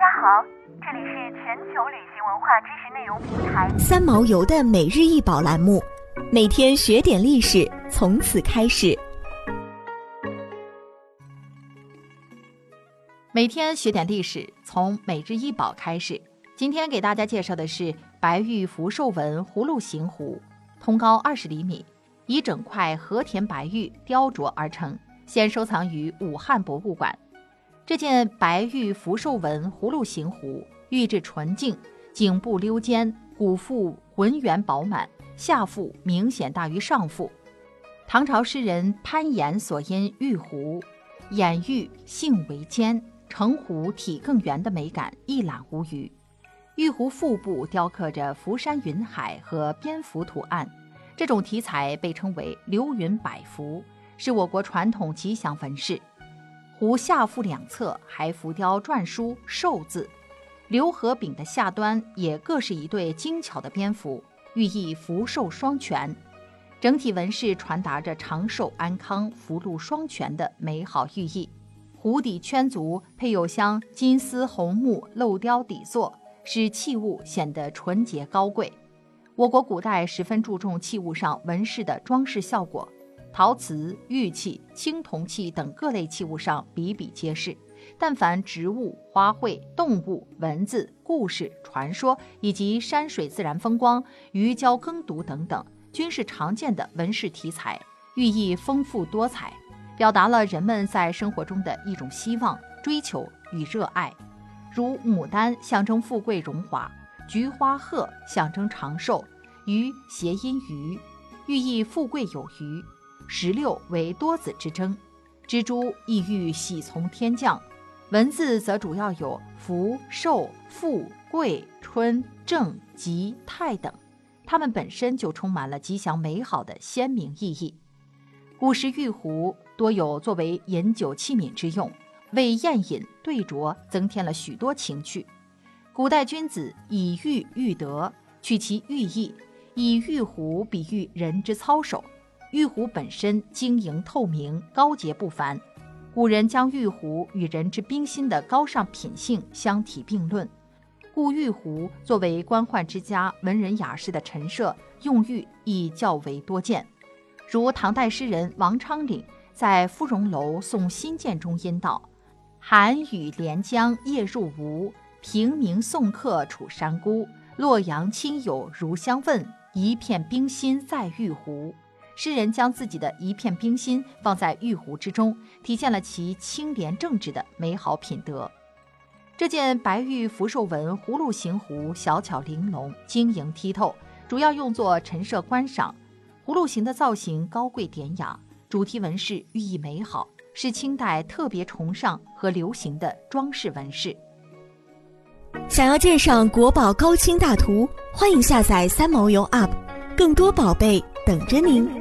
家好，这里是全球旅行文化知识内容平台三毛游的每日一宝栏目，每天学点历史，从此开始。每天学点历史，从每日一宝开始。今天给大家介绍的是白玉福寿纹葫芦形壶，通高二十厘米，以整块和田白玉雕琢而成，现收藏于武汉博物馆。这件白玉福寿纹葫芦形壶，玉质纯净，颈部溜肩，骨腹浑圆饱满，下腹明显大于上腹。唐朝诗人潘岩所因玉壶眼玉性为尖，成壶体更圆的美感一览无余。玉壶腹部雕刻着福山云海和蝙蝠图案，这种题材被称为“流云百福”，是我国传统吉祥纹饰。壶下腹两侧还浮雕篆书“寿”字，流和柄的下端也各是一对精巧的蝙蝠，寓意福寿双全。整体纹饰传达着长寿安康、福禄双全的美好寓意。壶底圈足配有镶金丝红木镂雕底座。使器物显得纯洁高贵。我国古代十分注重器物上纹饰的装饰效果，陶瓷、玉器、青铜器等各类器物上比比皆是。但凡植物、花卉、动物、文字、故事、传说以及山水自然风光、鱼胶耕读等等，均是常见的纹饰题材，寓意丰富多彩，表达了人们在生活中的一种希望、追求与热爱。如牡丹象征富贵荣华，菊花鹤象征长寿，鱼谐音鱼，寓意富贵有余；石榴为多子之争，蜘蛛意欲喜从天降。文字则主要有福寿富贵春正吉泰等，它们本身就充满了吉祥美好的鲜明意义。古时玉壶多有作为饮酒器皿之用。为宴饮对酌增添了许多情趣。古代君子以玉喻德，取其寓意，以玉壶比喻人之操守。玉壶本身晶莹透明、高洁不凡，古人将玉壶与人之冰心的高尚品性相提并论，故玉壶作为官宦之家文人雅士的陈设，用玉亦较为多见。如唐代诗人王昌龄在《芙蓉楼送辛渐》中吟道。寒雨连江夜入吴，平明送客楚山孤。洛阳亲友如相问，一片冰心在玉壶。诗人将自己的一片冰心放在玉壶之中，体现了其清廉正直的美好品德。这件白玉福寿纹葫芦形壶小巧玲珑、晶莹剔透，主要用作陈设观赏。葫芦形的造型高贵典雅，主题纹饰寓意美好。是清代特别崇尚和流行的装饰纹饰。想要鉴赏国宝高清大图，欢迎下载三毛游 App，更多宝贝等着您。